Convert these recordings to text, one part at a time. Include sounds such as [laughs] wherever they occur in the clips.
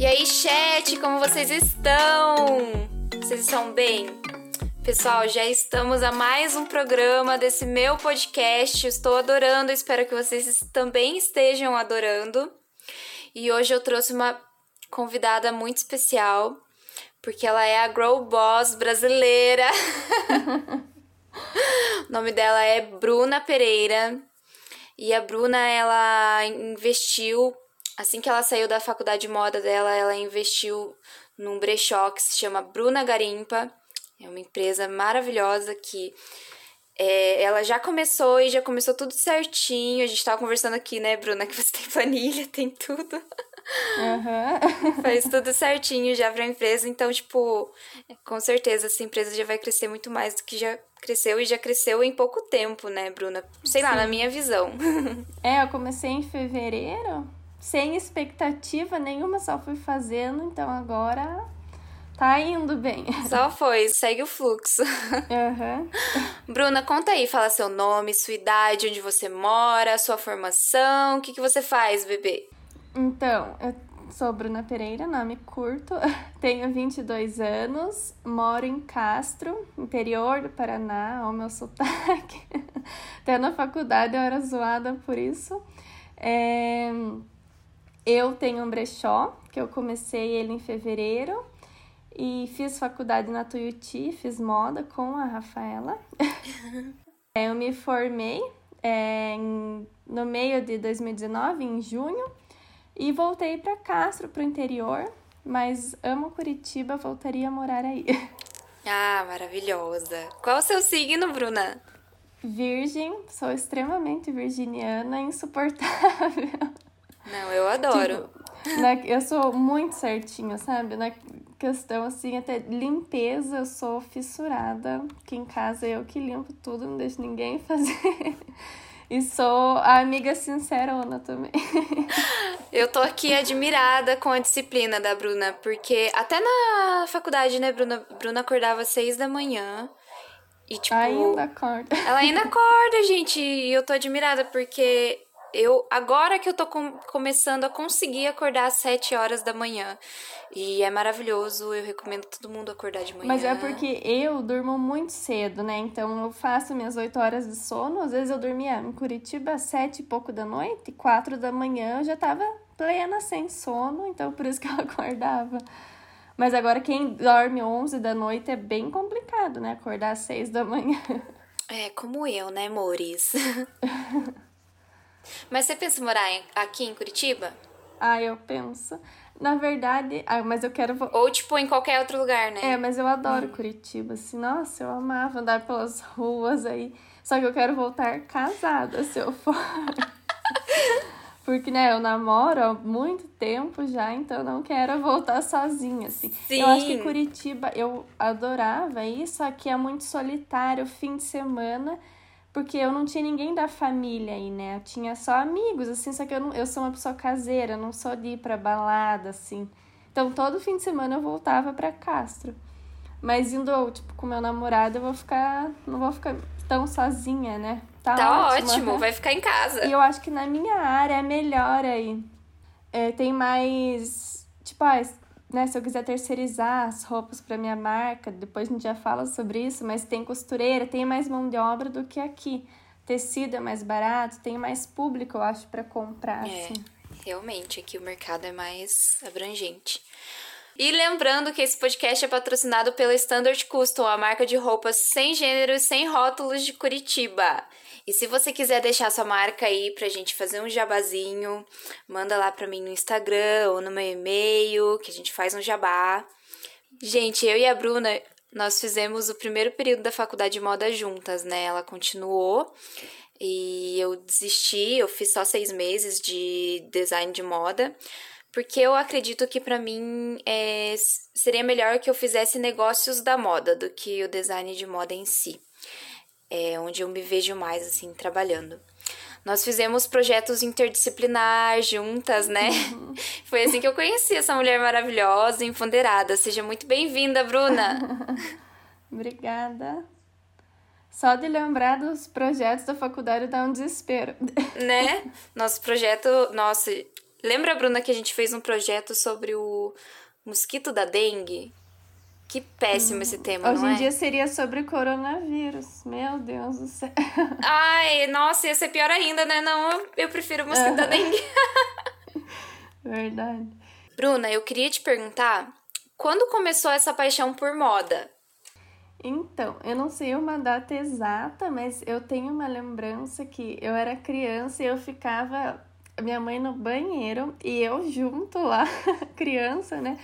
E aí, chat, como vocês estão? Vocês estão bem? Pessoal, já estamos a mais um programa desse meu podcast. Estou adorando, espero que vocês também estejam adorando. E hoje eu trouxe uma convidada muito especial, porque ela é a Grow Boss brasileira. [laughs] o nome dela é Bruna Pereira. E a Bruna, ela investiu Assim que ela saiu da faculdade de moda dela, ela investiu num brechó que se chama Bruna Garimpa. É uma empresa maravilhosa que é, ela já começou e já começou tudo certinho. A gente tava conversando aqui, né, Bruna, que você tem [laughs] planilha, tem tudo. Uhum. [laughs] Faz tudo certinho já pra empresa. Então, tipo, com certeza essa empresa já vai crescer muito mais do que já cresceu e já cresceu em pouco tempo, né, Bruna? Sei Sim. lá, na minha visão. [laughs] É, eu comecei em fevereiro sem expectativa nenhuma, só fui fazendo, então agora tá indo bem. [laughs] Só foi, segue o fluxo. [laughs] Uhum. Bruna, conta aí, fala seu nome, sua idade, onde você mora, sua formação, o que, que você faz, bebê? Então, eu sou Bruna Pereira, nome curto, [laughs] tenho 22 anos, moro em Castro, interior do Paraná, ao meu sotaque. Até na faculdade eu era zoada por isso. É... Eu tenho um brechó, que eu comecei ele em fevereiro, e fiz faculdade na Tuiuti, fiz moda com a Rafaela. [laughs] É, eu me formei é, em, no meio de 2019, em junho, e voltei para Castro, para o interior, mas amo Curitiba, voltaria a morar aí. Ah, maravilhosa. Qual o seu signo, Bruna? Virgem, sou extremamente virginiana, insuportável. Não, eu adoro. Tipo, na, eu sou muito certinha, sabe? Na questão, assim, até limpeza, eu sou fissurada. Que em casa eu que limpo tudo, não deixo ninguém [laughs] fazer. E sou a amiga sincerona também. Eu tô aqui admirada com a disciplina da Bruna, porque até na faculdade, né, Bruna? Bruna acordava às seis da manhã. E, tipo. Ainda acorda. Ela ainda acorda, gente. E eu tô admirada, porque eu agora que eu tô com, começando a conseguir acordar às 7 horas da manhã. E é maravilhoso, eu recomendo todo mundo acordar de manhã. Mas é porque eu durmo muito cedo, né? Então eu faço minhas 8 horas de sono. Às vezes eu dormia em Curitiba às 7 e pouco da noite, 4 da manhã eu já tava plena, sem sono, então por isso que eu [laughs] acordava. Mas agora quem dorme 11 da noite é bem complicado, né? Acordar às 6 da manhã. É, como eu, né, amores? [laughs] Mas você pensa em morar aqui em Curitiba? Ah, eu penso. Na verdade, ah, mas eu quero. Ou, tipo, em qualquer outro lugar, né? É, mas eu adoro hum. Curitiba, assim. Nossa, eu amava andar pelas [laughs] ruas aí. Só que eu quero voltar casada se eu for. [laughs] Porque, né, eu namoro há muito tempo já, então eu não quero voltar sozinha, assim. Sim. Eu acho que Curitiba, eu adorava isso, só que é muito solitário, fim de semana porque eu não tinha ninguém da família aí, né? Eu tinha só amigos, assim, só que eu, não, eu sou uma pessoa caseira, não sou de ir pra balada, assim. Então, todo fim de semana eu voltava para Castro. Mas indo, tipo, com meu namorado, eu vou ficar. Não vou ficar tão sozinha, né? Tá, tá ótimo, ótimo vai ficar em casa. E eu acho que na minha área é melhor aí. É, tem mais. Tipo, ah, né, se eu quiser terceirizar as roupas para minha marca, depois a gente já fala sobre isso, mas tem costureira, tem mais mão de obra do que aqui. Tecido é mais barato, tem mais público, eu acho, para comprar. É, assim. realmente, aqui o mercado é mais abrangente. E lembrando que esse podcast é patrocinado pela Standard Custom, a marca de roupas sem gênero e sem rótulos de Curitiba. E se você quiser deixar sua marca aí pra gente fazer um jabazinho, manda lá pra mim no Instagram ou no meu e-mail, que a gente faz um jabá. Gente, eu e a Bruna, nós fizemos o primeiro período da faculdade de moda juntas, né? Ela continuou e eu desisti, eu fiz só seis meses de design de moda, porque eu acredito que para mim é, seria melhor que eu fizesse negócios da moda do que o design de moda em si é onde eu me vejo mais assim trabalhando. Nós fizemos projetos interdisciplinar juntas, né? Uhum. [laughs] Foi assim que eu conheci essa mulher maravilhosa, empoderada. Seja muito bem-vinda, Bruna. [laughs] Obrigada. Só de lembrar dos projetos da faculdade dá um desespero. Né? Nosso projeto, nossa, Lembra, Bruna, que a gente fez um projeto sobre o mosquito da dengue? Que péssimo hum, esse tema, Hoje em é? dia seria sobre coronavírus. Meu Deus do céu. [laughs] Ai, nossa, ia ser pior ainda, né? Não, eu prefiro o mosquito da dengue. [laughs] Verdade. Bruna, eu queria te perguntar, quando começou essa paixão por moda? Então, eu não sei uma data exata, mas eu tenho uma lembrança que eu era criança e eu ficava minha mãe no banheiro e eu junto lá, [laughs] criança, né?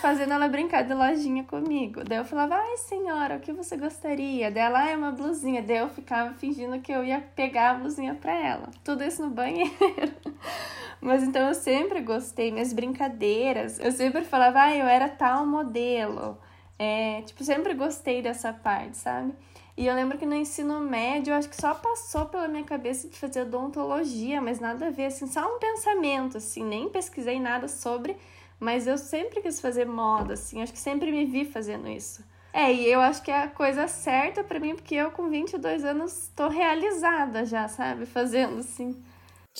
fazendo ela brincar de lojinha comigo. Daí eu falava, ai senhora, o que você gostaria? Dela ah, é uma blusinha. Daí eu ficava fingindo que eu ia pegar a blusinha pra ela. Tudo isso no banheiro. [laughs] Mas então eu sempre gostei, minhas brincadeiras. Eu sempre falava, ah, eu era tal modelo. É, tipo, sempre gostei dessa parte, sabe? E eu lembro que no ensino médio, eu acho que só passou pela minha cabeça de fazer odontologia, mas nada a ver, assim, só um pensamento, assim, nem pesquisei nada sobre, mas eu sempre quis fazer moda, assim, acho que sempre me vi fazendo isso. É, e eu acho que é a coisa certa para mim, porque eu com 22 anos tô realizada já, sabe? Fazendo, assim.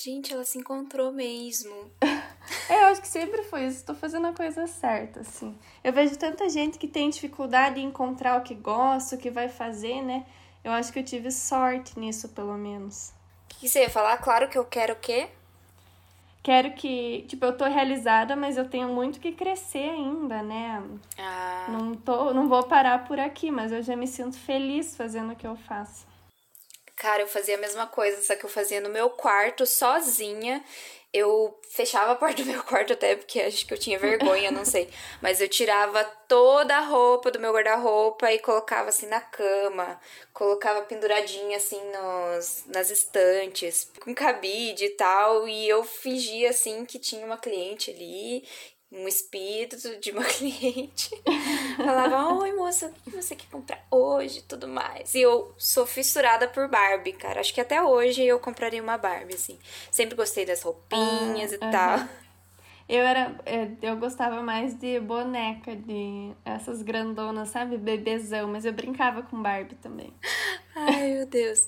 Gente, ela se encontrou mesmo. [laughs] é, eu acho que sempre foi isso. Estou fazendo a coisa certa, assim. Eu vejo tanta gente que tem dificuldade em encontrar o que gosta, o que vai fazer, né? Eu acho que eu tive sorte nisso, pelo menos. O que você ia falar? Claro que eu quero o quê? Quero que, tipo, eu tô realizada, mas eu tenho muito que crescer ainda, né? Ah. Não, tô, não vou parar por aqui, mas eu já me sinto feliz fazendo o que eu faço. Cara, eu fazia a mesma coisa, só que eu fazia no meu quarto, sozinha. Eu fechava a porta do meu quarto até porque acho que eu tinha vergonha, não sei. Mas eu tirava toda a roupa do meu guarda-roupa e colocava assim na cama. Colocava penduradinha assim nos, nas estantes, com cabide e tal. E eu fingia assim que tinha uma cliente ali um espírito de uma [laughs] cliente. Falava, oi moça, o que você quer comprar hoje tudo mais. E eu sou fissurada por Barbie, cara. Acho que até hoje eu compraria uma Barbie, assim. Sempre gostei das roupinhas ah, e uh -huh. tal. Eu era. É, eu gostava mais de boneca, de essas grandonas, sabe? Bebezão, mas eu brincava com Barbie também. Ai, meu Deus.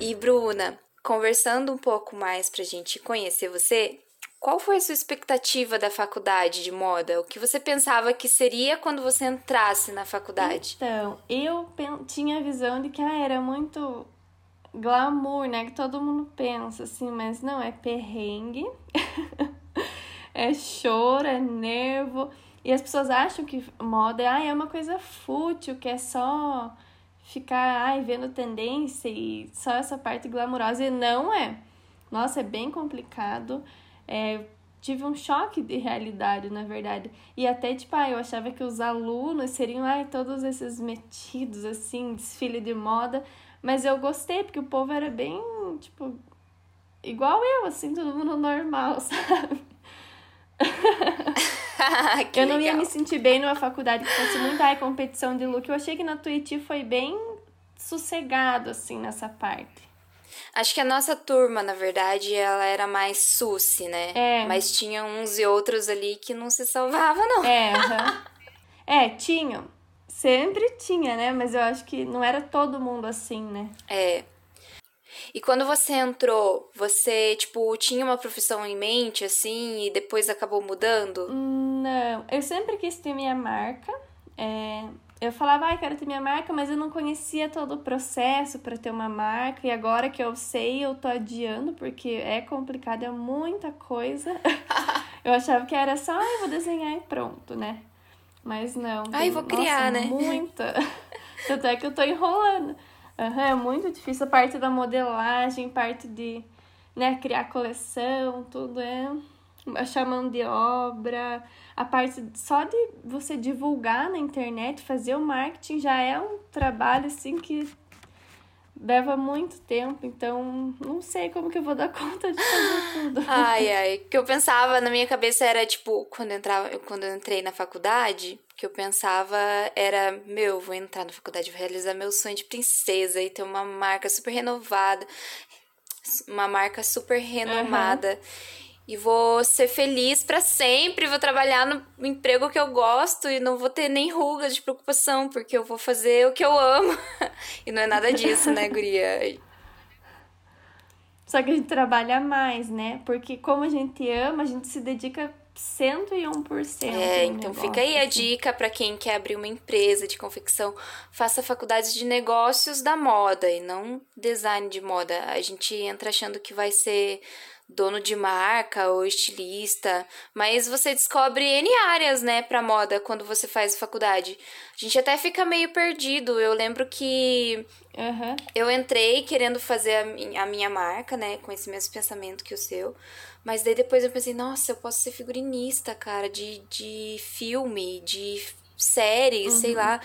E Bruna, conversando um pouco mais pra gente conhecer você, qual foi a sua expectativa da faculdade de moda? O que você pensava que seria quando você entrasse na faculdade? Então, eu tinha a visão de que ah, era muito glamour, né? Que todo mundo pensa assim, mas não, é perrengue, [laughs] é choro, é nervo. E as pessoas acham que moda ah, é uma coisa fútil, que é só ficar ai, vendo tendência e só essa parte glamourosa. E não é. Nossa, é bem complicado é, tive um choque de realidade, na verdade. E até, tipo, ah, eu achava que os alunos seriam, ai, todos esses metidos, assim, desfile de moda. Mas eu gostei, porque o povo era bem, tipo, igual eu, assim, todo mundo normal, [laughs] sabe? [laughs] eu não legal. ia me sentir bem numa faculdade que fosse muito ai, competição de look. Eu achei que na Twitch foi bem sossegado, assim, nessa parte. Acho que a nossa turma, na verdade, ela era mais suci, né? É. Mas tinha uns e outros ali que não se salvava, não. É, uhum. é, tinham. Sempre tinha, né? Mas eu acho que não era todo mundo assim, né? É. E quando você entrou, você, tipo, tinha uma profissão em mente, assim, e depois acabou mudando? Não, eu sempre quis ter minha marca. É, eu falava, ai, ah, quero ter minha marca, mas eu não conhecia todo o processo para ter uma marca. E agora que eu sei, eu tô adiando, porque é complicado, é muita coisa. [laughs] eu achava que era só, ai, vou desenhar e pronto, né? Mas não. Ai, vou criar, nossa, né? Muita. [laughs] [laughs] Tanto é que eu tô enrolando. Uhum, é muito difícil a parte da modelagem, parte de né, criar coleção, tudo é achar mão de obra, a parte só de você divulgar na internet, fazer o marketing já é um trabalho assim que leva muito tempo, então não sei como que eu vou dar [laughs] conta de fazer tudo. Ai, ai, o que eu pensava na minha cabeça era tipo, quando eu entrava, quando eu entrei na faculdade, que eu pensava era, meu, vou entrar na faculdade, vou realizar meu sonho de princesa e ter uma marca super renovada, uma marca super renomada. Uhum e vou ser feliz para sempre, vou trabalhar no emprego que eu gosto e não vou ter nem rugas de preocupação, porque eu vou fazer o que eu amo. [laughs] e não é nada disso, né, guria? Só que a gente trabalha mais, né? Porque como a gente ama, a gente se dedica 101%. É, então negócio, fica aí a assim. dica para quem quer abrir uma empresa de confecção, faça faculdade de negócios da moda e não design de moda. A gente entra achando que vai ser dono de marca ou estilista, mas você descobre N áreas, né, para moda quando você faz faculdade. A gente até fica meio perdido. Eu lembro que Aham. eu entrei querendo fazer a mi- a minha marca, né, com esse mesmo pensamento que o seu. Mas daí depois eu pensei, nossa, eu posso ser figurinista, cara, de, de filme, de série, sei lá.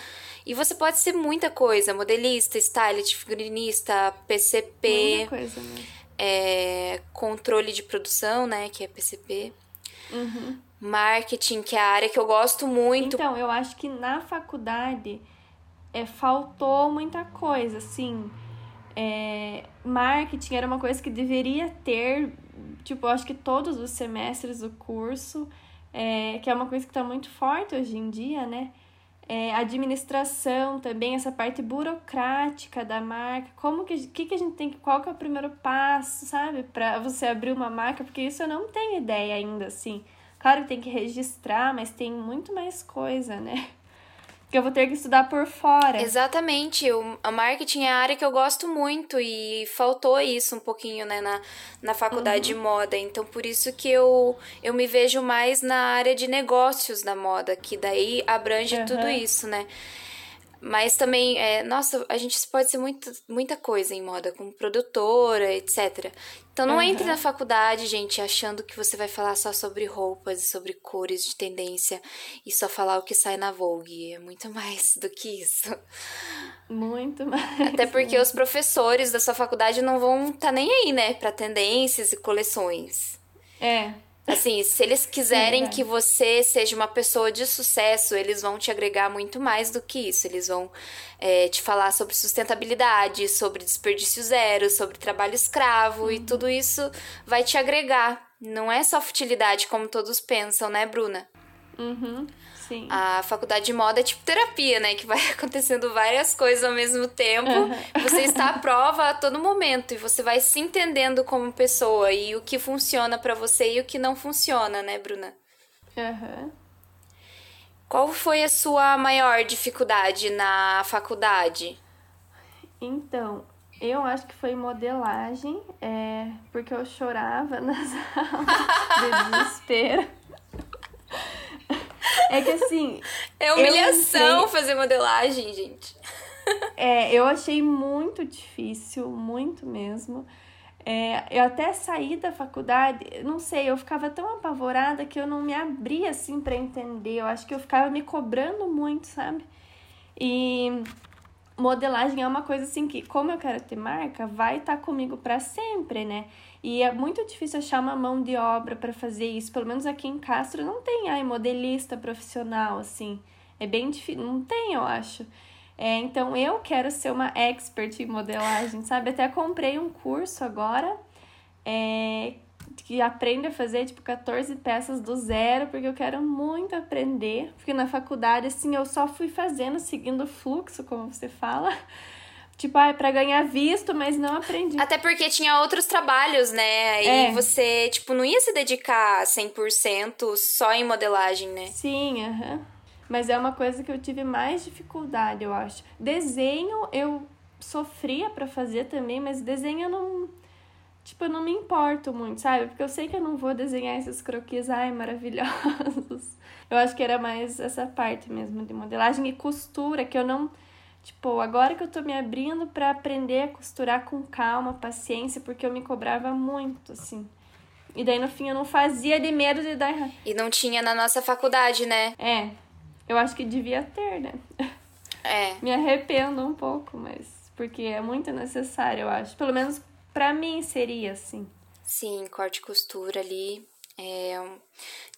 E você pode ser muita coisa, modelista, stylist, figurinista, PCP, Muita coisa mesmo. É, controle de produção, né, que é PCP. Marketing, que é a área que eu gosto muito. Então, eu acho que na faculdade é, faltou muita coisa, assim. É, marketing era uma coisa que deveria ter, tipo, eu acho que todos os semestres do curso, é, que é uma coisa que está muito forte hoje em dia, né? É, administração também, essa parte burocrática da marca, como que, que, que a gente tem que, qual que é o primeiro passo, sabe, para você abrir uma marca, porque isso eu não tenho ideia ainda, assim. Claro que tem que registrar, mas tem muito mais coisa, né? Que eu vou ter que estudar por fora. Exatamente, o, a marketing é a área que eu gosto muito e faltou isso um pouquinho, né, na, na faculdade de moda. Então, por isso que eu, eu me vejo mais na área de negócios da moda, que daí abrange Aham. tudo isso, né? Mas também, é, nossa, a gente pode ser muita, muita coisa em moda, como produtora, etc. Então não Aham. entre na faculdade, gente, achando que você vai falar só sobre roupas e sobre cores de tendência e só falar o que sai na Vogue. É muito mais do que isso. Muito mais. Até porque os professores da sua faculdade não vão estar tá nem aí, né, para tendências e coleções. É. Assim, se eles quiserem que você seja uma pessoa de sucesso, eles vão te agregar muito mais do que isso. Eles vão é, te falar sobre sustentabilidade, sobre desperdício zero, sobre trabalho escravo e tudo isso vai te agregar. Não é só futilidade como todos pensam, né, Bruna? Uhum. Sim. A faculdade de moda é tipo terapia, né? Que vai [laughs] acontecendo várias coisas ao mesmo tempo. Você está à prova a todo momento e você vai se entendendo como pessoa e o que funciona pra você e o que não funciona, né, Bruna? Aham. Qual foi a sua maior dificuldade na faculdade? Então, eu acho que foi modelagem, é, porque eu chorava [laughs] nas aulas de desespero. É que assim, É humilhação fazer modelagem, gente. É, eu achei muito difícil, muito mesmo. É, eu até saí da faculdade, não sei, eu ficava tão apavorada que eu não me abria assim para entender. Eu acho que eu ficava me cobrando muito, sabe? E modelagem é uma coisa assim que, como eu quero ter marca, vai estar comigo para sempre, né? E é muito difícil achar uma mão de obra para fazer isso. Pelo menos aqui em Castro não tem, ai, modelista profissional, assim. É bem difícil, não tem, eu acho. É, então eu quero ser uma expert em modelagem, sabe? Até comprei um curso agora é, que aprende a fazer tipo 14 peças do zero, porque eu quero muito aprender. Porque na faculdade, assim, eu só fui fazendo, seguindo o fluxo, como você fala. Tipo, ah, é pra ganhar visto, mas não aprendi. Até porque tinha outros trabalhos, né? E É. você, tipo, não ia se dedicar 100% só em modelagem, né? Sim, aham. Mas é uma coisa que eu tive mais dificuldade, eu acho. Desenho eu sofria pra fazer também, mas desenho eu não. Tipo, eu não me importo muito, sabe? Porque eu sei que eu não vou desenhar esses croquis, ai, maravilhosos. [laughs] Eu acho que era mais essa parte mesmo de modelagem e costura, que eu não. Tipo, agora que eu tô me abrindo pra aprender a costurar com calma, paciência, porque eu me cobrava muito, assim. E daí no fim eu não fazia de medo de dar errado. E não tinha na nossa faculdade, né? É, eu acho que devia ter, né? É. [laughs] Me arrependo um pouco, mas porque é muito necessário, eu acho. Pelo menos pra mim seria assim. Sim, corte e costura ali. É,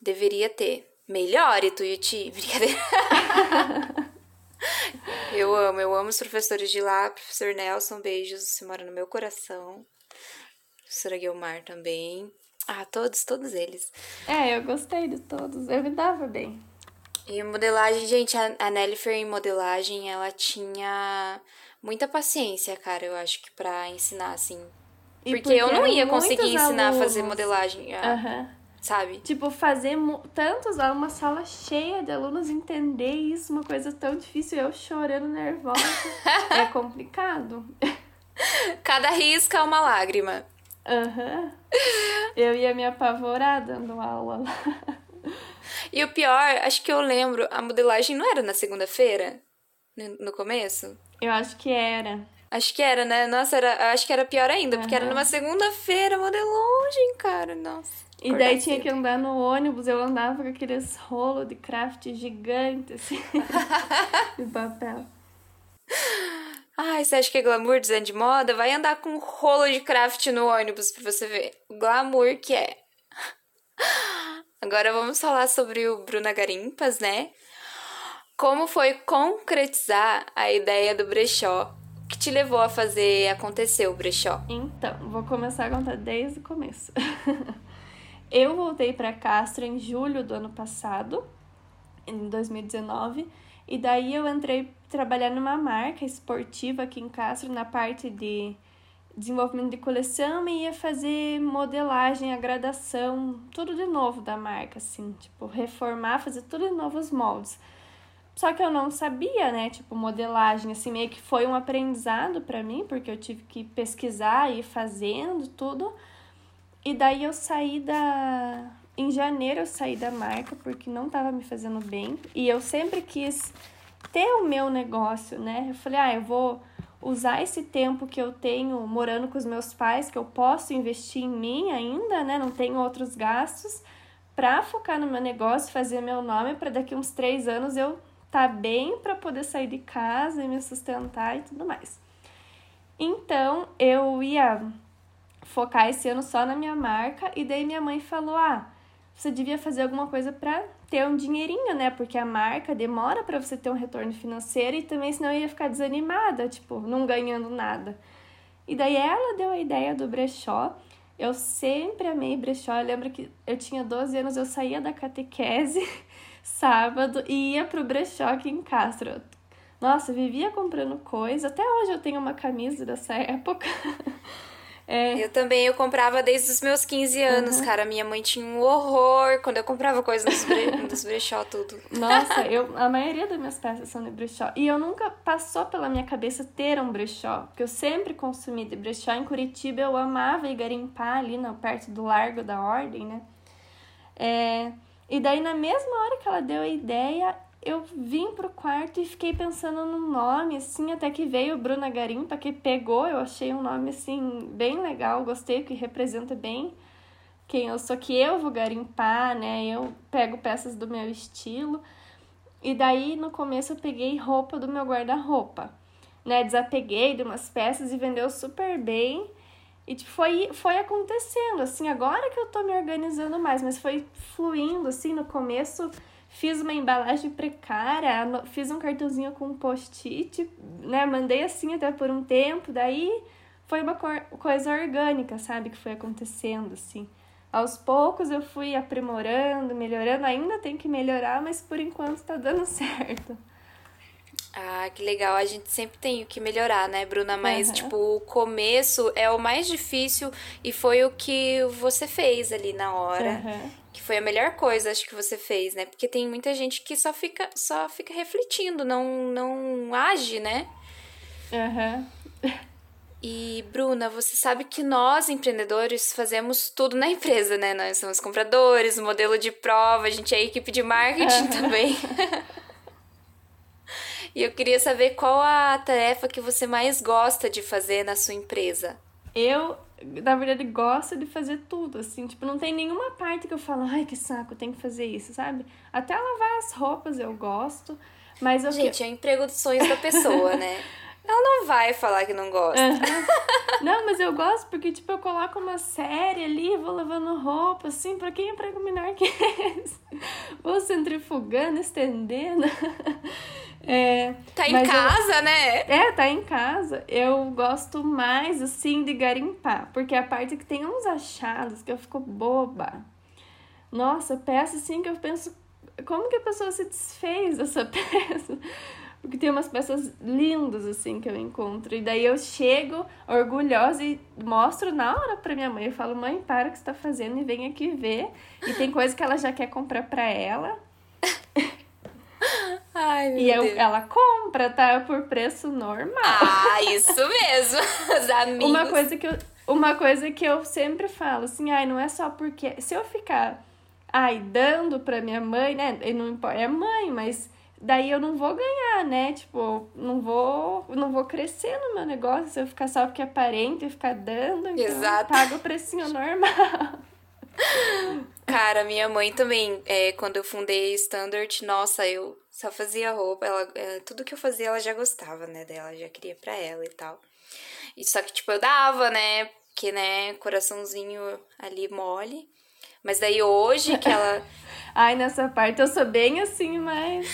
deveria ter. Melhore, Tuiuti. [laughs] Brincadeira. [laughs] eu amo, eu amo os professores de lá. Professor Nelson, beijos. Você mora no meu coração. Professora Guilmar também. Ah, todos, todos eles. É, eu gostei de todos. Eu me dava bem. E modelagem, gente, a, a Nellifer em modelagem, ela tinha muita paciência, cara, eu acho que pra ensinar, assim. Porque, porque eu não ia conseguir ensinar alunos. a fazer modelagem. Uhum. Sabe? Tipo, fazer tantos, uma sala cheia de alunos entender isso, uma coisa tão difícil, eu chorando nervosa. [laughs] é complicado. Cada risca é uma lágrima. Aham. Uhum. Eu ia me apavorar dando aula lá. E o pior, acho que eu lembro, a modelagem não era na segunda-feira? No começo? Eu acho que era. Acho que era, né? Nossa, era, acho que era pior ainda, uhum. porque era numa segunda-feira, modelagem, cara. Nossa. E daí tinha que andar no ônibus, eu andava com aqueles rolos de craft gigantes, assim, [laughs] de papel. Ai, você acha que é glamour design de moda? Vai andar com um rolo de craft no ônibus pra você ver. O glamour que é. Agora vamos falar sobre o Bruna Garimpas, né? Como foi concretizar a ideia do brechó que te levou a fazer acontecer o brechó? Então, vou começar a contar desde o começo. [laughs] Eu voltei para Castro em julho do ano passado, em 2019, e daí eu entrei trabalhar numa marca esportiva aqui em Castro na parte de desenvolvimento de coleção e ia fazer modelagem, a gradação, tudo de novo da marca, assim, tipo, reformar, fazer tudo de novo os moldes. Só que eu não sabia, né, tipo, modelagem, assim, meio que foi um aprendizado para mim, porque eu tive que pesquisar e ir fazendo tudo. E daí eu saí da. Em janeiro eu saí da marca porque não estava me fazendo bem. E eu sempre quis ter o meu negócio, né? Eu falei, ah, eu vou usar esse tempo que eu tenho morando com os meus pais, que eu posso investir em mim ainda, né? Não tenho outros gastos, para focar no meu negócio, fazer meu nome, para daqui uns três anos eu tá bem para poder sair de casa e me sustentar e tudo mais. Então eu ia focar esse ano só na minha marca. E daí minha mãe falou: ah, você devia fazer alguma coisa para ter um dinheirinho, né? Porque a marca demora para você ter um retorno financeiro e também senão eu ia ficar desanimada, tipo, não ganhando nada. E daí ela deu a ideia do brechó. Eu sempre amei brechó. Eu lembro que eu tinha 12 anos, eu saía da catequese [laughs] sábado e ia pro brechó aqui em Castro. Nossa, vivia comprando coisa. Até hoje eu tenho uma camisa dessa época. [laughs] É. Eu também, eu comprava desde os meus 15 anos, uhum. cara. Minha mãe tinha um horror quando eu comprava coisas dos, bre... [laughs] dos brechó, tudo. Nossa, [laughs] eu, a maioria das minhas peças são de brechó. E eu nunca passou pela minha cabeça ter um brechó, porque eu sempre consumi de brechó. Em Curitiba eu amava ir garimpar ali no, perto do Largo da Ordem, né? É, e daí, na mesma hora que ela deu a ideia, eu vim pro quarto e fiquei pensando no nome, assim, até que veio Bruna Garimpa, que pegou, eu achei um nome, assim, bem legal, gostei, que representa bem quem eu sou, que eu vou garimpar, né, eu pego peças do meu estilo, e daí, no começo, eu peguei roupa do meu guarda-roupa, né, desapeguei de umas peças e vendeu super bem, e tipo, foi, foi acontecendo, assim, agora que eu tô me organizando mais, mas foi fluindo, assim, no começo fiz uma embalagem precária, fiz um cartãozinho com um post-it, né? Mandei assim até por um tempo, daí foi uma coisa orgânica, sabe? Que foi acontecendo, assim. Aos poucos eu fui aprimorando, melhorando, ainda tem que melhorar, mas por enquanto tá dando [laughs] certo. Ah, que legal. A gente sempre tem o que melhorar, né, Bruna? Mas, uhum. tipo, o começo é o mais difícil e foi o que você fez ali na hora. Uhum que foi a melhor coisa acho que você fez, né? Porque tem muita gente que só fica só fica refletindo, não não age, né? Aham. Uhum. E Bruna, você sabe que nós empreendedores fazemos tudo na empresa, né? Nós somos compradores, modelo de prova, a gente é equipe de marketing uhum. também. [laughs] e eu queria saber qual a tarefa que você mais gosta de fazer na sua empresa. Eu na verdade, gosto de fazer tudo, assim, tipo, não tem nenhuma parte que eu falo, ai, que saco, tem que fazer isso, sabe? Até lavar as roupas eu gosto, mas eu... Gente, é o emprego dos sonhos da pessoa, né? [laughs] Ela não vai falar que não gosta. Uhum. Não, mas eu gosto porque, tipo, eu coloco uma série ali, vou lavando roupa, assim, pra quem é emprego menor que [laughs] esse? Vou centrifugando, estendendo. É, tá em casa, eu, né? É, tá em casa. Eu gosto mais, assim, de garimpar. Porque a parte que tem uns achados que eu fico boba. Nossa, peça assim que eu penso. Como que a pessoa se desfez dessa [laughs] peça? Porque tem umas peças lindas, assim, que eu encontro. E daí eu chego orgulhosa e mostro na hora pra minha mãe. Eu falo, mãe, para o que você tá fazendo e vem aqui ver. E tem coisa que ela já quer comprar pra ela. Ai, meu e eu, Deus. ela compra, tá? Por preço normal. Ah, isso mesmo. [laughs] Os amigos. Uma coisa que eu, uma coisa que eu sempre falo, assim, ai, não é só porque. Se eu ficar, ai, dando pra minha mãe, né? e Não importa, é mãe, mas daí eu não vou ganhar, né? Tipo, não vou, não vou crescer no meu negócio se eu ficar só porque é parente e ficar dando. Então Exato. paga o precinho normal. Cara, minha mãe também, é, quando eu fundei Standard, nossa, eu só fazia roupa, ela, é, tudo que eu fazia ela já gostava, né, dela, já queria pra ela e tal. E só que, tipo, eu dava, né, porque, né, coraçãozinho ali mole. Mas daí hoje que ela... [laughs] Ai, nessa parte eu sou bem assim, mas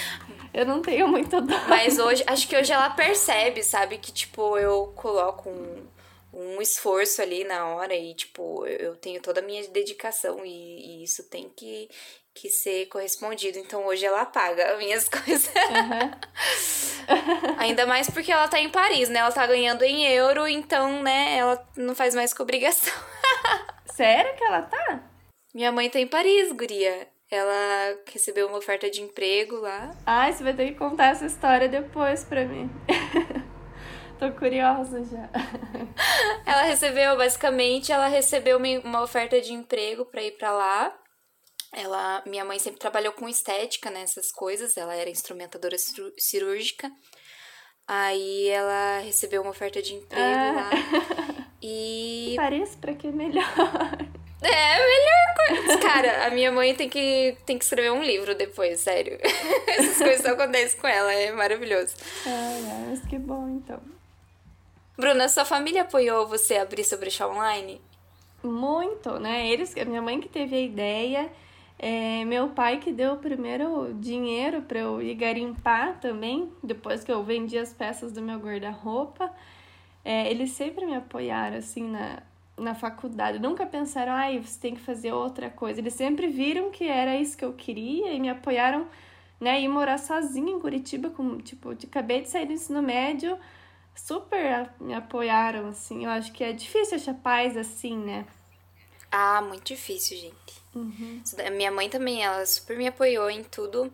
eu não tenho muito dó. Mas hoje, acho que hoje ela [laughs] percebe, sabe, que, tipo, eu coloco um, um esforço ali na hora e, tipo, eu tenho toda a minha dedicação e, e isso tem que, que ser correspondido. Então hoje ela paga as minhas [laughs] coisas. Uhum. Ainda mais porque ela tá em Paris, né? Ela tá ganhando em euro, então, né, ela não faz mais com obrigação. [laughs] Sério que ela tá? Minha mãe tá em Paris, guria. Ela recebeu uma oferta de emprego lá. Ai, você vai ter que contar essa história depois pra mim. [laughs] Tô curiosa já. Ela recebeu, basicamente, ela recebeu uma- uma oferta de emprego pra ir pra lá. Ela, minha mãe sempre trabalhou com estética, né, essas coisas. Ela era instrumentadora cirúrgica. Aí ela recebeu uma oferta de emprego Ah. lá. [laughs] E Parece pra que melhor. É, melhor coisa. Cara, a minha mãe tem que, tem que escrever um livro depois, sério. [laughs] Essas coisas só acontecem com ela, é maravilhoso. Ai, ai, mas que bom então. Bruna, sua família apoiou você a abrir seu brechó online? Muito, né? Eles, a minha mãe que teve a ideia, é, meu pai que deu o primeiro dinheiro para eu ir garimpar também, depois que eu vendi as peças do meu guarda-roupa. É, eles sempre me apoiaram, assim, na, na faculdade. Nunca pensaram, ai, você tem que fazer outra coisa. Eles sempre viram que era isso que eu queria e me apoiaram, né? Ir morar sozinha em Curitiba, com, tipo, de, acabei de sair do ensino médio, super me apoiaram, assim. Eu acho que é difícil achar pais assim, né? Ah, muito difícil, gente. Da- Minha mãe também, ela super me apoiou em tudo,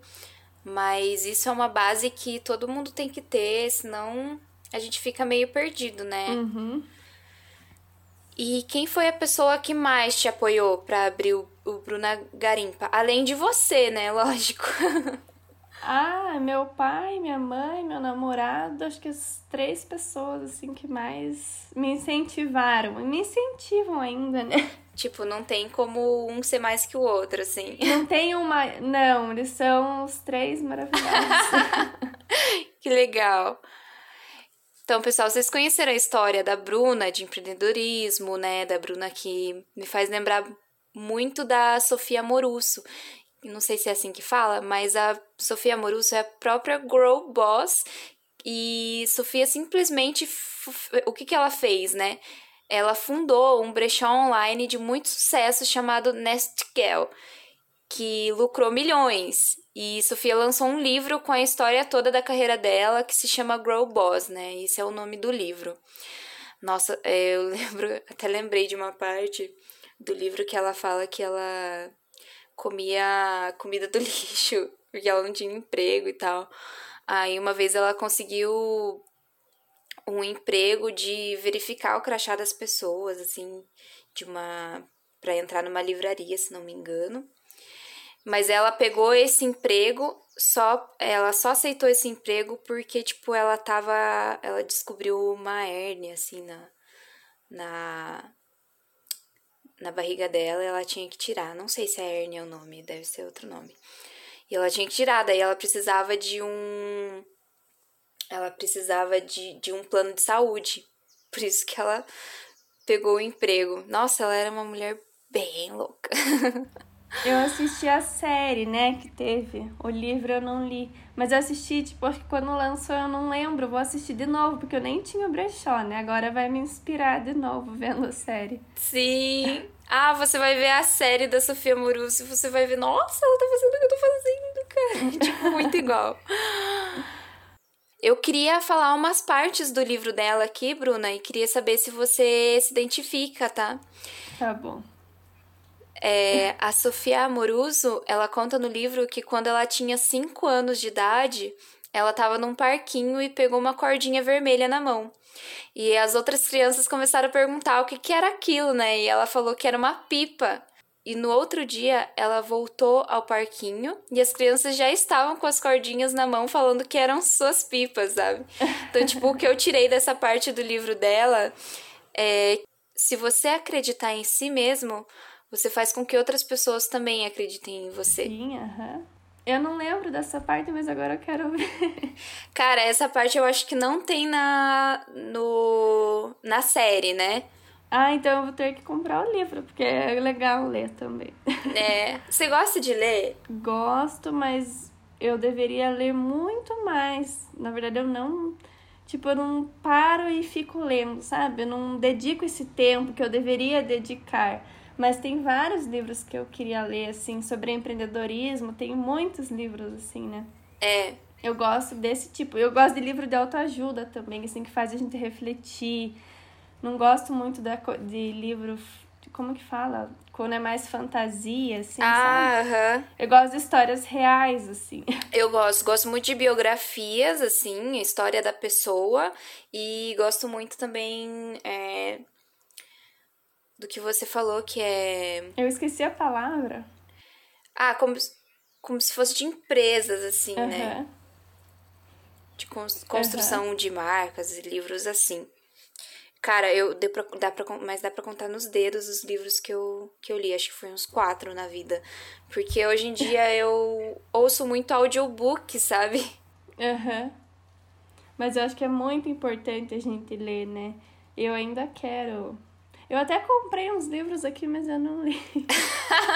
mas isso é uma base que todo mundo tem que ter, senão a gente fica meio perdido, né? Uhum. E quem foi a pessoa que mais te apoiou pra abrir o, o Bruna Garimpa? Além de você, né? [laughs] Lógico. Ah, meu pai, minha mãe, meu namorado, acho que as três pessoas assim que mais me incentivaram. E me incentivam ainda, né? [laughs] tipo, não tem como um ser mais que o outro, assim. Não tem uma. Não, eles são os três maravilhosos. [laughs] [laughs] Que legal. Então, pessoal, vocês conheceram a história da Bruna de empreendedorismo, né? Da Bruna que me faz lembrar muito da Sofia Morusso. Não sei se é assim que fala, mas a Sofia Morusso é a própria Grow Boss. E Sofia simplesmente. O que, que ela fez, né? Ela fundou um brechó online de muito sucesso chamado Nest Girl que lucrou milhões. E Sofia lançou um livro com a história toda da carreira dela, que se chama Grow Boss, né? Esse é o nome do livro. Nossa, é, eu [laughs] lembro, até lembrei de uma parte do livro que ela fala que ela comia comida do [laughs] lixo, porque ela não tinha emprego e tal. Aí uma vez ela conseguiu um emprego de verificar o crachá das pessoas, assim, de uma para entrar numa livraria, se não me engano. Mas ela pegou esse emprego, só ela só aceitou esse emprego porque tipo ela tava, ela descobriu uma hérnia assim na na na barriga dela, ela tinha que tirar. Não sei se é hérnia o nome, deve ser outro nome. E ela tinha que tirar, daí ela precisava de um ela precisava de, de um plano de saúde. [laughs] Por isso que ela pegou o emprego. Nossa, ela era uma mulher bem louca. [laughs] Eu assisti a série, né, que teve. O livro eu não li. Mas eu assisti, tipo, acho que quando lançou eu não lembro. Vou assistir de novo, porque eu nem tinha brechó, né? Agora vai me inspirar de novo vendo a série. Sim. Ah, você vai ver a série da Sofia Morusso você vai ver, nossa, ela tá fazendo o que eu tô fazendo, cara. [laughs] tipo, muito igual. Eu queria falar umas partes do livro dela aqui, Bruna, e queria saber se você se identifica, tá? Tá bom. É, a Sofia Amoruso, ela conta no livro que quando ela tinha 5 anos de idade, ela estava num parquinho e pegou uma cordinha vermelha na mão. E as outras crianças começaram a perguntar o que, que era aquilo, né? E ela falou que era uma pipa. E no outro dia ela voltou ao parquinho e as crianças já estavam com as cordinhas na mão falando que eram suas pipas, sabe? Então, tipo, o que eu tirei dessa parte do livro dela é se você acreditar em si mesmo, você faz com que outras pessoas também acreditem em você. Sim, aham. Eu não lembro dessa parte, mas agora eu quero ver. [laughs] Cara, essa parte eu acho que não tem na no na série, né? Ah, então eu vou ter que comprar o livro, porque é legal ler também. [laughs] É. Você gosta de ler? Gosto, mas eu deveria ler muito mais. Na verdade, eu não. Tipo, eu não paro e fico lendo, sabe? Eu não dedico esse tempo que eu deveria dedicar. Mas tem vários livros que eu queria ler, assim, sobre empreendedorismo. Tem muitos livros, assim, né? É. Eu gosto desse tipo. Eu gosto de livro de autoajuda também, assim, que faz a gente refletir. Não gosto muito da, de livro. Como que fala? Quando é mais fantasia, assim, ah, sabe? aham. Eu gosto de histórias reais, assim. [laughs] Eu gosto, gosto muito de biografias, assim, história da pessoa. E gosto muito também é, do que você falou, que é. Eu esqueci a palavra. Ah, como, como se fosse de empresas, assim, né? Aham. De cons- construção de marcas e livros assim. Cara, eu pra, dá pra, mas dá pra contar nos dedos os livros que eu, que eu li. Acho que foi uns quatro na vida. Porque hoje em dia [laughs] eu ouço muito audiobook, sabe? Aham. Mas eu acho que é muito importante a gente ler, né? Eu ainda quero. Eu até comprei uns livros aqui, mas eu não li.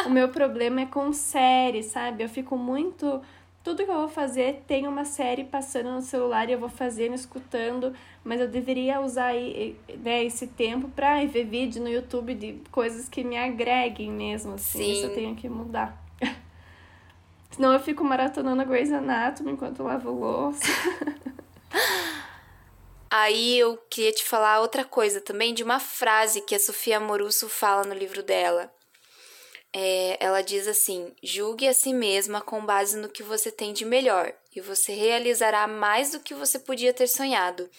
o meu problema é com série, sabe? Eu fico muito. Tudo que eu vou fazer tem uma série passando no celular e eu vou fazendo, escutando, mas eu deveria usar aí, né, esse tempo pra ver vídeo no YouTube de coisas que me agreguem mesmo, assim. Isso eu Sim. tenho que mudar. [laughs] Senão eu fico maratonando a Grey's Anatomy enquanto eu lavo louça. [laughs] Aí eu queria te falar outra coisa também, de uma frase que a Sofia Amoruso fala no livro dela. É, ela diz assim: julgue a si mesma com base no que você tem de melhor, e você realizará mais do que você podia ter sonhado.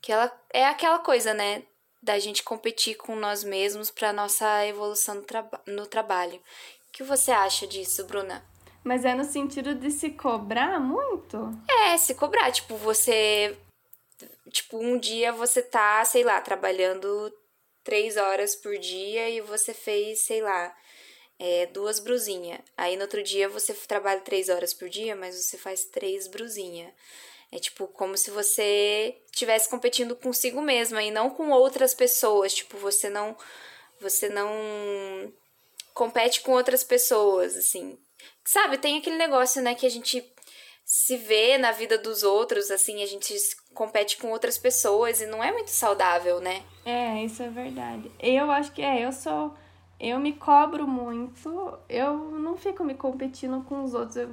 Que ela é aquela coisa, né? Da gente competir com nós mesmos para nossa evolução no, traba no trabalho. O que você acha disso, Bruna? Mas é no sentido de se cobrar muito? É, se cobrar, tipo, você. Tipo, um dia você tá, sei lá, trabalhando três horas por dia e você fez, sei lá, é, duas brusinhas. Aí no outro dia você trabalha três horas por dia, mas você faz três brusinhas. É tipo como se você estivesse competindo consigo mesma e não com outras pessoas. Tipo, você não. Você não compete com outras pessoas, assim. Sabe, tem aquele negócio, né, que a gente se vê na vida dos outros, assim, a gente compete com outras pessoas e não é muito saudável, né? É, isso é verdade. Eu acho que é, eu sou. Eu me cobro muito, eu não fico me competindo com os outros, eu,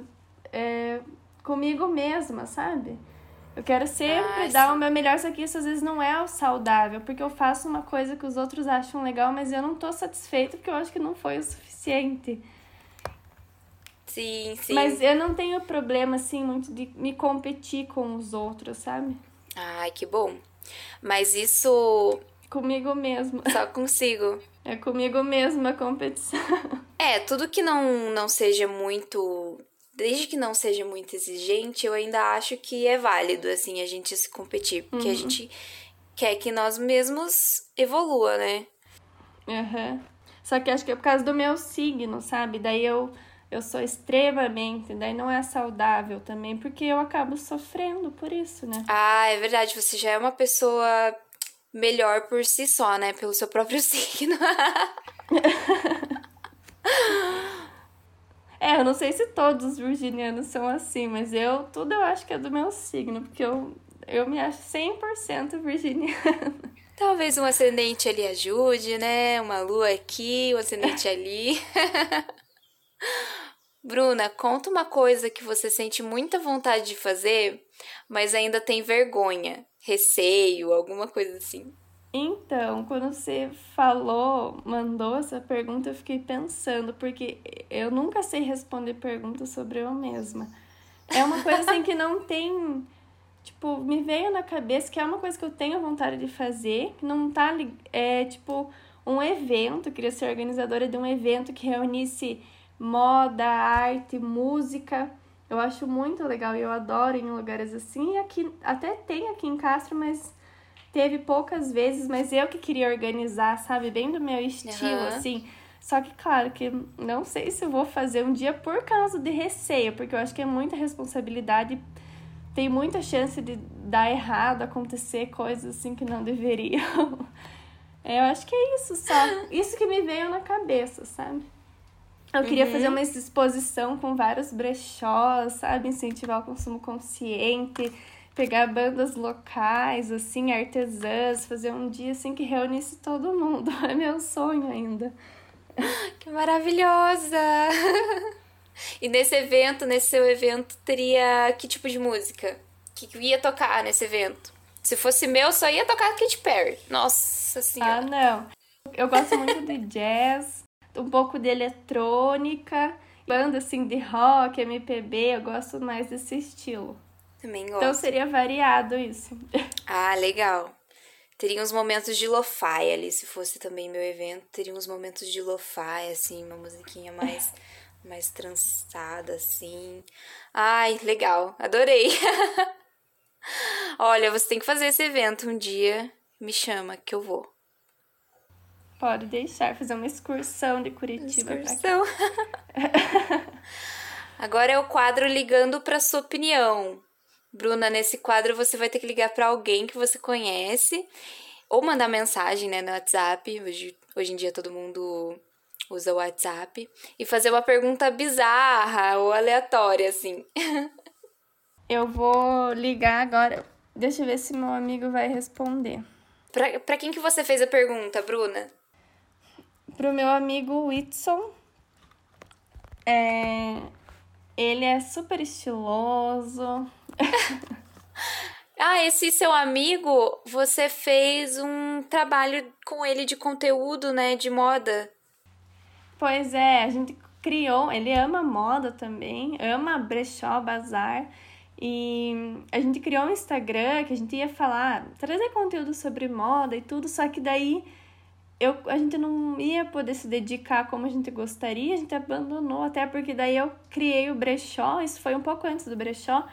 é, comigo mesma, sabe? Eu quero sempre Ah, dar o meu melhor, só que isso às vezes não é o saudável, porque eu faço uma coisa que os outros acham legal, mas eu não tô satisfeita porque eu acho que não foi o suficiente. Sim, sim. Mas eu não tenho problema, assim, muito de me competir com os outros, sabe? Ai, que bom. Mas isso Comigo mesmo. só consigo. É comigo mesmo a competição. [laughs] É, tudo que não, não seja muito. Desde que não seja muito exigente, eu ainda acho que é válido, assim, a gente se competir. Porque a gente quer que nós mesmos evolua, né? Aham. Só que acho que é por causa do meu signo, sabe? Daí eu, eu sou extremamente, daí não é saudável também, porque eu acabo sofrendo por isso, né? Ah, é verdade, você já é uma pessoa melhor por si só, né? Pelo seu próprio [laughs] signo. É, eu não sei se todos os virginianos são assim, mas eu, tudo eu acho que é do meu signo, porque eu, eu me acho 100% virginiana. Talvez um ascendente ali ajude, né? Uma lua aqui, um ascendente ali. [laughs] Bruna, conta uma coisa que você sente muita vontade de fazer, mas ainda tem vergonha, receio, alguma coisa assim? Então, quando você falou, mandou essa pergunta, eu fiquei pensando, porque eu nunca sei responder perguntas sobre eu mesma. É uma coisa assim que não tem. Tipo, me veio na cabeça que é uma coisa que eu tenho vontade de fazer, que não tá. É tipo um evento, eu queria ser organizadora de um evento que reunisse moda, arte, música. Eu acho muito legal e eu adoro em lugares assim. E aqui, até tem aqui em Castro, mas teve poucas vezes, mas eu que queria organizar, sabe? Bem do meu estilo, uhum. assim. Só que, claro, que não sei se vou fazer um dia por causa de receio, porque eu acho que é muita responsabilidade. Tem muita chance de dar errado, acontecer coisas assim que não deveriam. [laughs] Eu acho que é isso só. Isso que me veio na cabeça, sabe? Eu queria uhum. fazer uma exposição com vários brechós, sabe? Incentivar o consumo consciente pegar bandas locais, assim, artesãs, fazer um dia assim que reunisse todo mundo. [laughs] É meu sonho ainda. Que maravilhosa! [laughs] E nesse evento, nesse seu evento, teria que tipo de música? Que ia tocar nesse evento? Se fosse meu, só ia tocar Katy Perry. Nossa senhora. Ah, não. Eu gosto muito de jazz, um pouco de eletrônica, banda assim de rock, MPB, eu gosto mais desse estilo. Também então, gosto. Então seria variado isso. Ah, legal. Teria uns momentos de lo-fi ali, se fosse também meu evento. Teria uns momentos de lo-fi, assim, uma musiquinha mais, [laughs] mais trançada, assim. Ai, legal. Adorei. [laughs] Olha, você tem que fazer esse evento um dia. Me chama que eu vou. Pode deixar, fazer uma excursão de Curitiba. Excursão. [laughs] Agora é o quadro Ligando para sua opinião. Bruna, nesse quadro você vai ter que ligar para alguém que você conhece ou mandar mensagem né, no WhatsApp. Hoje, hoje em dia todo mundo usa o WhatsApp e fazer uma pergunta bizarra ou aleatória, assim. [laughs] Eu vou ligar agora. Deixa eu ver se meu amigo vai responder. Pra, pra quem que você fez a pergunta, Bruna? Pro meu amigo Whitson. É... Ele é super estiloso, [laughs] ah, esse seu amigo, você fez um trabalho com ele de conteúdo, né, de moda. Pois é, a gente criou, ele ama moda também, ama brechó, bazar. E a gente criou um Instagram que a gente ia falar, trazer conteúdo sobre moda e tudo, só que daí eu, a gente não ia poder se dedicar como a gente gostaria, a gente abandonou, até porque daí eu criei o brechó, isso foi um pouco antes do brechó,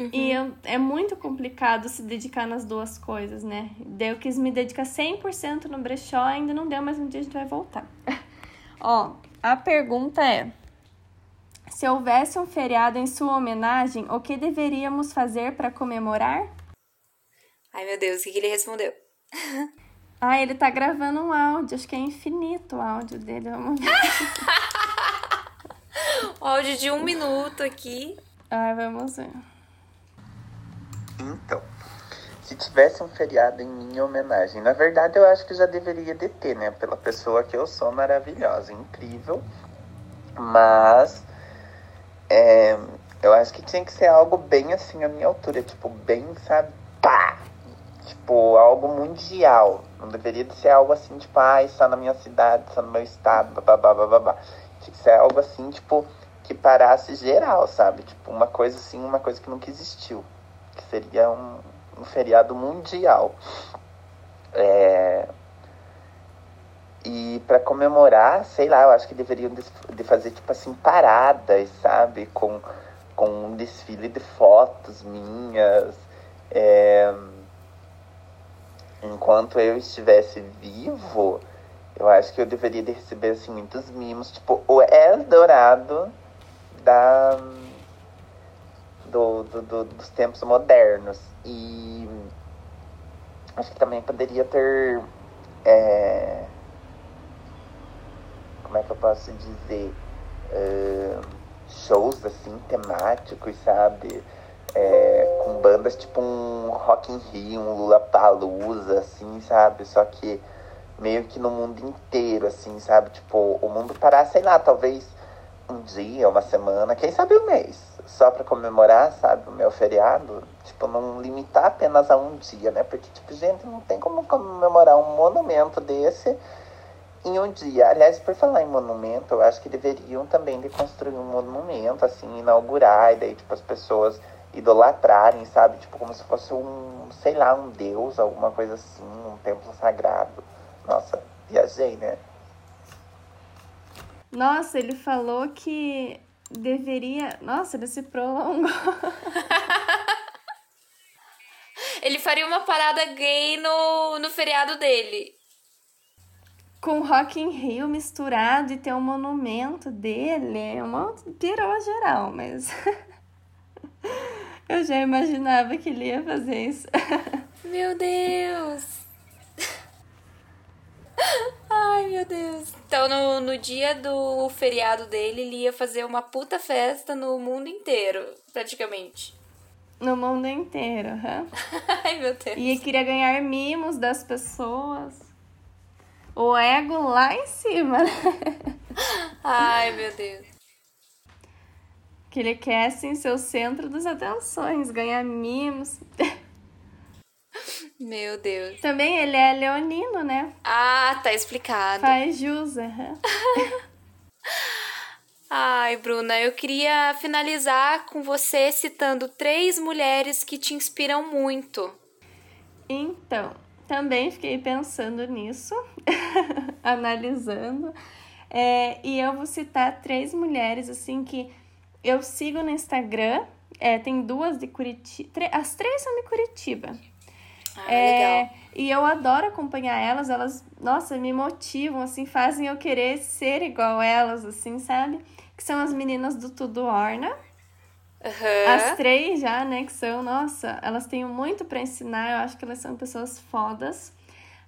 Uhum. E eu, é muito complicado se dedicar nas duas coisas, né? Daí eu quis me dedicar 100% no brechó, ainda não deu, mas um dia a gente vai voltar. [laughs] Ó, a pergunta é: se houvesse um feriado em sua homenagem, o que deveríamos fazer para comemorar? Ai, meu Deus, o que, que ele respondeu? [laughs] ah, ele tá gravando um áudio, acho que é infinito o áudio dele. Vamos [laughs] ver. o áudio de um minuto aqui. Ai, vamos ver. Então, se tivesse um feriado em minha homenagem, na verdade eu acho que já deveria de ter, né? Pela pessoa que eu sou, maravilhosa, incrível. Mas é, eu acho que tinha que ser algo bem assim à minha altura, tipo, bem, sabe? Tipo, algo mundial. Não deveria de ser algo assim, tipo, ah, só na minha cidade, só no meu estado, babá, babá. Tinha que ser algo assim, tipo, que parasse geral, sabe? Tipo, uma coisa assim, uma coisa que nunca existiu que seria um, um feriado mundial. É... E para comemorar, sei lá, eu acho que deveriam de fazer tipo assim paradas, sabe, com, com um desfile de fotos minhas. É... Enquanto eu estivesse vivo, eu acho que eu deveria de receber assim muitos mimos, tipo o Eldorado da do, do, do, dos tempos modernos. E acho que também poderia ter. É, como é que eu posso dizer? Uh, shows assim temáticos, sabe? É, com bandas tipo um Rock in Rio, um Lula Palusa, assim, sabe? Só que meio que no mundo inteiro, assim, sabe? Tipo, o mundo parar, sei lá, talvez um dia, uma semana, quem sabe um mês só para comemorar, sabe, o meu feriado, tipo, não limitar apenas a um dia, né? Porque, tipo, gente, não tem como comemorar um monumento desse em um dia. Aliás, por falar em monumento, eu acho que deveriam também de construir um monumento, assim, inaugurar, e daí, tipo, as pessoas idolatrarem, sabe? Tipo, como se fosse um, sei lá, um deus, alguma coisa assim, um templo sagrado. Nossa, viajei, né? Nossa, ele falou que deveria. Nossa, ele se prolongou. [laughs] ele faria uma parada gay no, no feriado dele. Com Rock in Rio misturado e ter um monumento dele. É uma pirou geral, mas. [laughs] Eu já imaginava que ele ia fazer isso. [laughs] Meu Deus! Ai, meu Deus. Então, no, no dia do feriado dele, ele ia fazer uma puta festa no mundo inteiro, praticamente. No mundo inteiro, hã? [laughs] Ai, meu Deus. E queria ganhar mimos das pessoas. O ego lá em cima, né? [laughs] Ai, meu Deus. Que ele quer, assim, ser o centro das atenções, ganhar mimos. [laughs] Meu Deus. Também ele é leonino, né? Ah, tá explicado. Faz jus, uhum. [laughs] Ai, Bruna, eu queria finalizar com você citando três mulheres que te inspiram muito. Então, também fiquei pensando nisso, [laughs] analisando. É, e eu vou citar três mulheres, assim, que eu sigo no Instagram. É, tem duas de Curitiba. As três são de Curitiba. Ah, é, legal. E eu adoro acompanhar elas, elas, nossa, me motivam, assim, fazem eu querer ser igual elas, assim, sabe? Que são as meninas do Tudo Orna. Uhum. As três já, né, que são, nossa, elas têm muito para ensinar, eu acho que elas são pessoas fodas.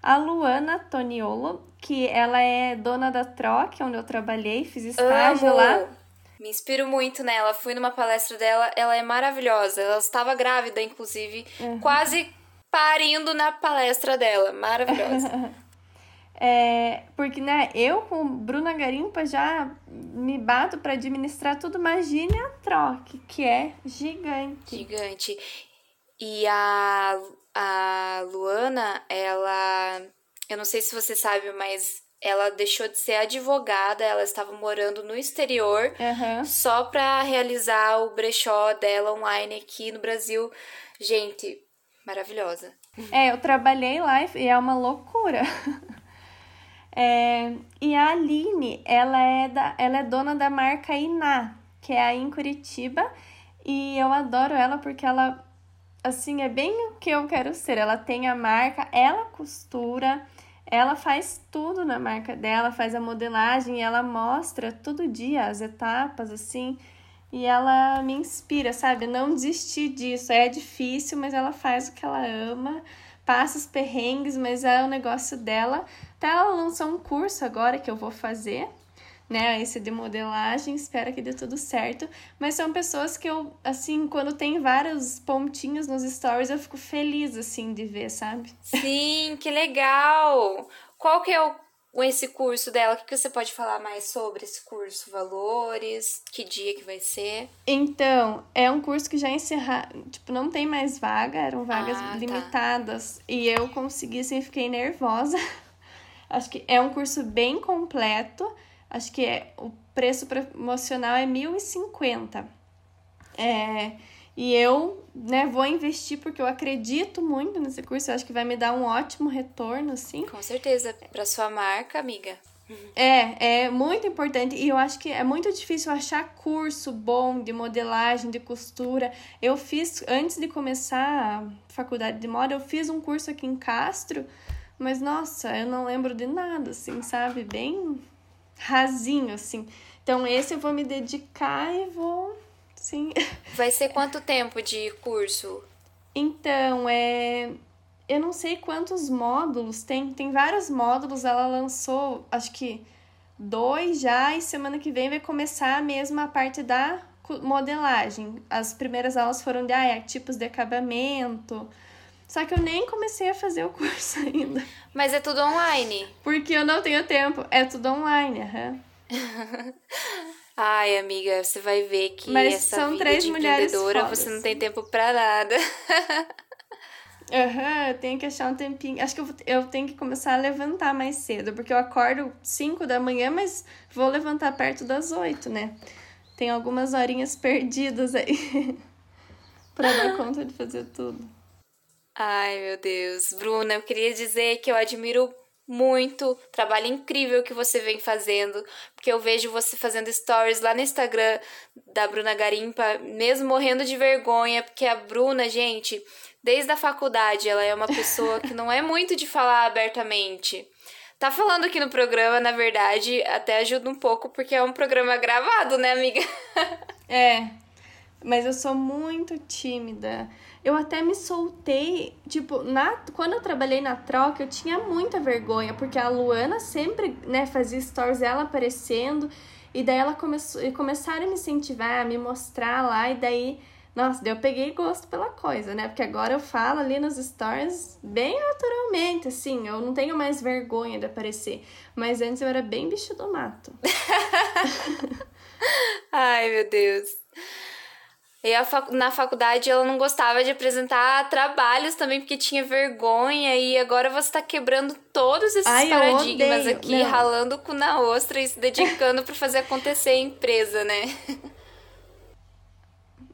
A Luana Toniolo, que ela é dona da Troc, onde eu trabalhei, fiz estágio Amo. lá. Me inspiro muito nela. Fui numa palestra dela, ela é maravilhosa. Ela estava grávida, inclusive, Uhum. quase parindo na palestra dela. Maravilhosa. [laughs] É, porque, né, eu com Bruna Garimpa já me bato para administrar tudo. Imagine a Troc, que é gigante. Gigante. E a, a Luana, ela. Eu não sei se você sabe, mas ela deixou de ser advogada, ela estava morando no exterior Aham. só para realizar o brechó dela online aqui no Brasil. Gente, maravilhosa. É, eu trabalhei lá e é uma loucura. [laughs] É, e a Aline, ela é, da, ela é dona da marca Iná, que é aí em Curitiba. E eu adoro ela porque ela, assim, é bem o que eu quero ser. Ela tem a marca, ela costura, ela faz tudo na marca dela, faz a modelagem, ela mostra todo dia as etapas, assim. E ela me inspira, sabe? Não desistir disso. É difícil, mas ela faz o que ela ama, passa os perrengues, mas é o negócio dela. Até ela lançou um curso agora que eu vou fazer, né? Esse de modelagem, espero que dê tudo certo. Mas são pessoas que eu, assim, quando tem vários pontinhos nos stories, eu fico feliz, assim, de ver, sabe? Sim, que legal! Qual que é o, esse curso dela? O que, você pode falar mais sobre esse curso? Valores? Que dia que vai ser? Então, é um curso que já encerra, tipo, não tem mais vaga, eram vagas Ah, tá. limitadas. E eu consegui, assim, fiquei nervosa. [laughs] Acho que é um curso bem completo. Acho que é, o preço promocional é 1.050. É, e eu, né, vou investir porque eu acredito muito nesse curso. Eu acho que vai me dar um ótimo retorno, assim. Com certeza. Pra sua marca, amiga. É, é muito importante e eu acho que é muito difícil achar curso bom de modelagem, de costura. Eu fiz, antes de começar a faculdade de moda, eu fiz um curso aqui em Castro, mas nossa, eu não lembro de nada, assim, sabe? Bem rasinho, assim. Então, esse eu vou me dedicar e vou, sim. [laughs] Vai ser quanto tempo de curso? Então, é. Eu não sei quantos módulos tem. Tem vários módulos. Ela lançou, acho que dois já, e semana que vem vai começar mesmo a parte da modelagem. As primeiras aulas foram de ah, é, tipos de acabamento. Só que eu nem comecei a fazer o curso [laughs] ainda. Mas é tudo online. Porque eu não tenho tempo. É tudo online, aham. [laughs] Ai, amiga, você vai ver que Mas essa são vida três de mulheres fodas. você não tem tempo pra nada. [laughs] Aham, eu tenho que achar um tempinho. Acho que eu, vou- eu tenho que começar a levantar mais cedo, porque eu acordo 5 da manhã, mas vou levantar perto das 8, né? Tem algumas horinhas perdidas aí pra dar conta de fazer tudo. Ai, meu Deus. Bruna, eu queria dizer que eu admiro muito o trabalho incrível que você vem fazendo, porque eu vejo você fazendo stories lá no Instagram da Bruna Garimpa, mesmo morrendo de vergonha, porque a Bruna, gente, desde a faculdade, ela é uma pessoa que não é muito de falar abertamente. Tá falando aqui no programa, na verdade, até ajuda um pouco, porque é um programa gravado, né, amiga? [laughs] É, mas eu sou muito tímida. Eu até me soltei, tipo, na, quando eu trabalhei na troca, eu tinha muita vergonha, porque a Luana sempre, né, fazia stories ela aparecendo, e daí ela começou, começaram a me incentivar, a me mostrar lá, e daí, nossa, daí eu peguei gosto pela coisa, né? Porque agora eu falo ali nos stories bem naturalmente, assim, eu não tenho mais vergonha de aparecer. Mas antes eu era bem bicho do mato. [laughs] Ai, meu Deus. E a facu- na faculdade ela não gostava de apresentar trabalhos também, porque tinha vergonha. E agora você tá quebrando todos esses Ai, eu paradigmas aqui, Não. ralando o cu na ostra e se dedicando pra fazer acontecer a empresa, né? [laughs]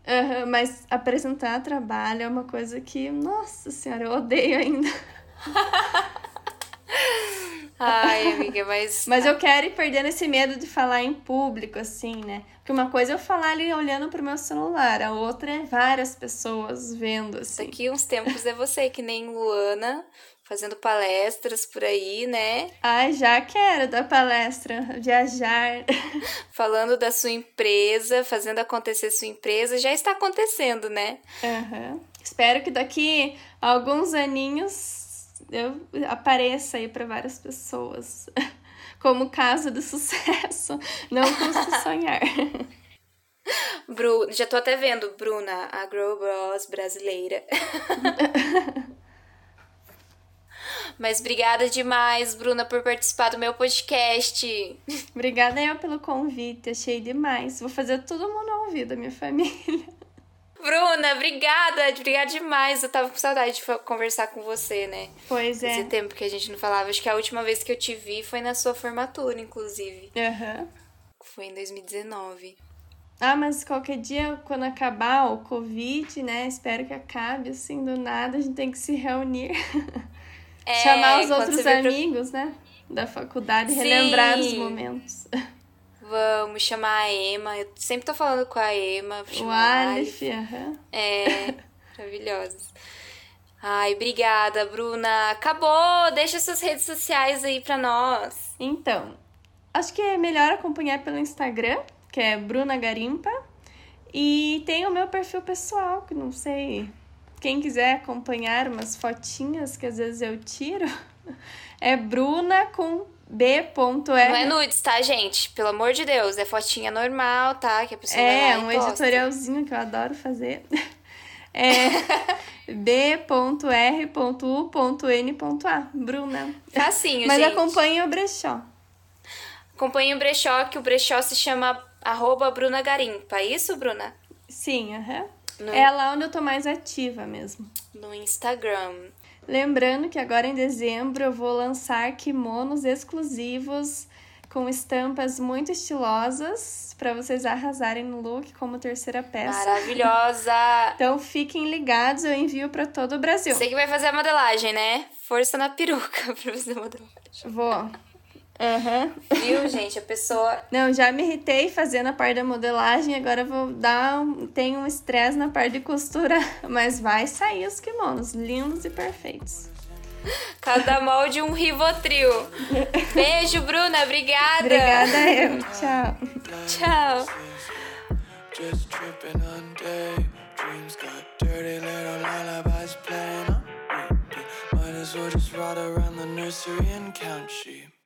Aham, mas apresentar trabalho é uma coisa que, nossa senhora, eu odeio ainda. [laughs] Ai, amiga, mas. [laughs] Mas eu quero ir perdendo esse medo de falar em público, assim, né? Porque uma coisa é eu falar ali olhando pro meu celular, a outra é várias pessoas vendo, assim. Daqui uns tempos é você, que nem Luana, fazendo palestras por aí, né? Ai, já quero dar palestra, viajar. [laughs] Falando da sua empresa, fazendo acontecer sua empresa. Já está acontecendo, né? Aham. Espero que daqui a alguns aninhos eu apareça aí para várias pessoas. [laughs] Como caso de sucesso. Não custa sonhar. [laughs] Bru, já tô até vendo, Bruna, a Grow Bros brasileira. [laughs] Mas obrigada demais, Bruna, por participar do meu podcast. Obrigada eu pelo convite, achei demais. Vou fazer todo mundo ouvir da minha família. Bruna, obrigada, obrigada demais. Eu tava com saudade de conversar com você, né? Pois é. tempo que a gente não falava. Acho que a última vez que eu te vi foi na sua formatura, inclusive. Aham. Foi em 2019. Ah, mas qualquer dia, quando acabar o Covid, né? Espero que acabe, assim, do nada, a gente tem que se reunir. [laughs] É, Chamar os outros amigos, né? Da faculdade, Sim. relembrar os momentos. [laughs] Vamos chamar a Ema. Eu sempre tô falando com a Ema. O chamar Aleph, aham. É, [laughs] maravilhosos. Ai, obrigada, Bruna. Acabou! Deixa suas redes sociais aí pra nós. Então, acho que é melhor acompanhar pelo Instagram, que é Bruna Garimpa. E tem o meu perfil pessoal, que não sei. Quem quiser acompanhar umas fotinhas que às vezes eu tiro, [laughs] é Bruna com B.R. Não é nudes, tá, gente? Pelo amor de Deus. É fotinha normal, tá? Que a pessoa É, um editorialzinho que eu adoro fazer. [laughs] É b.r.u.n.a. Bruna. Facinho, Mas gente. acompanhe o brechó. Acompanhe o brechó, que o brechó se chama arroba Bruna Garimpa. É isso, Bruna? Sim, aham. No- É lá onde eu tô mais ativa mesmo. No Instagram. Lembrando que agora em dezembro eu vou lançar kimonos exclusivos com estampas muito estilosas para vocês arrasarem no look como terceira peça. Maravilhosa! [laughs] Então fiquem ligados, eu envio para todo o Brasil. Você que vai fazer a modelagem, né? Força na peruca [laughs] pra fazer a modelagem. Vou. Aham. Viu, gente? A pessoa Não, já me irritei fazendo a parte da modelagem, agora eu vou dar um, tem um estresse na parte de costura, [laughs] mas vai sair os kimonos lindos e perfeitos. Cada molde um Rivotril. Beijo, Bruna. Obrigada. Obrigada eu. Tchau. Tchau. Just tripping on day dreams got dirty little lullabies playing on repeat. Might as well just ride around the nursery and count sheep.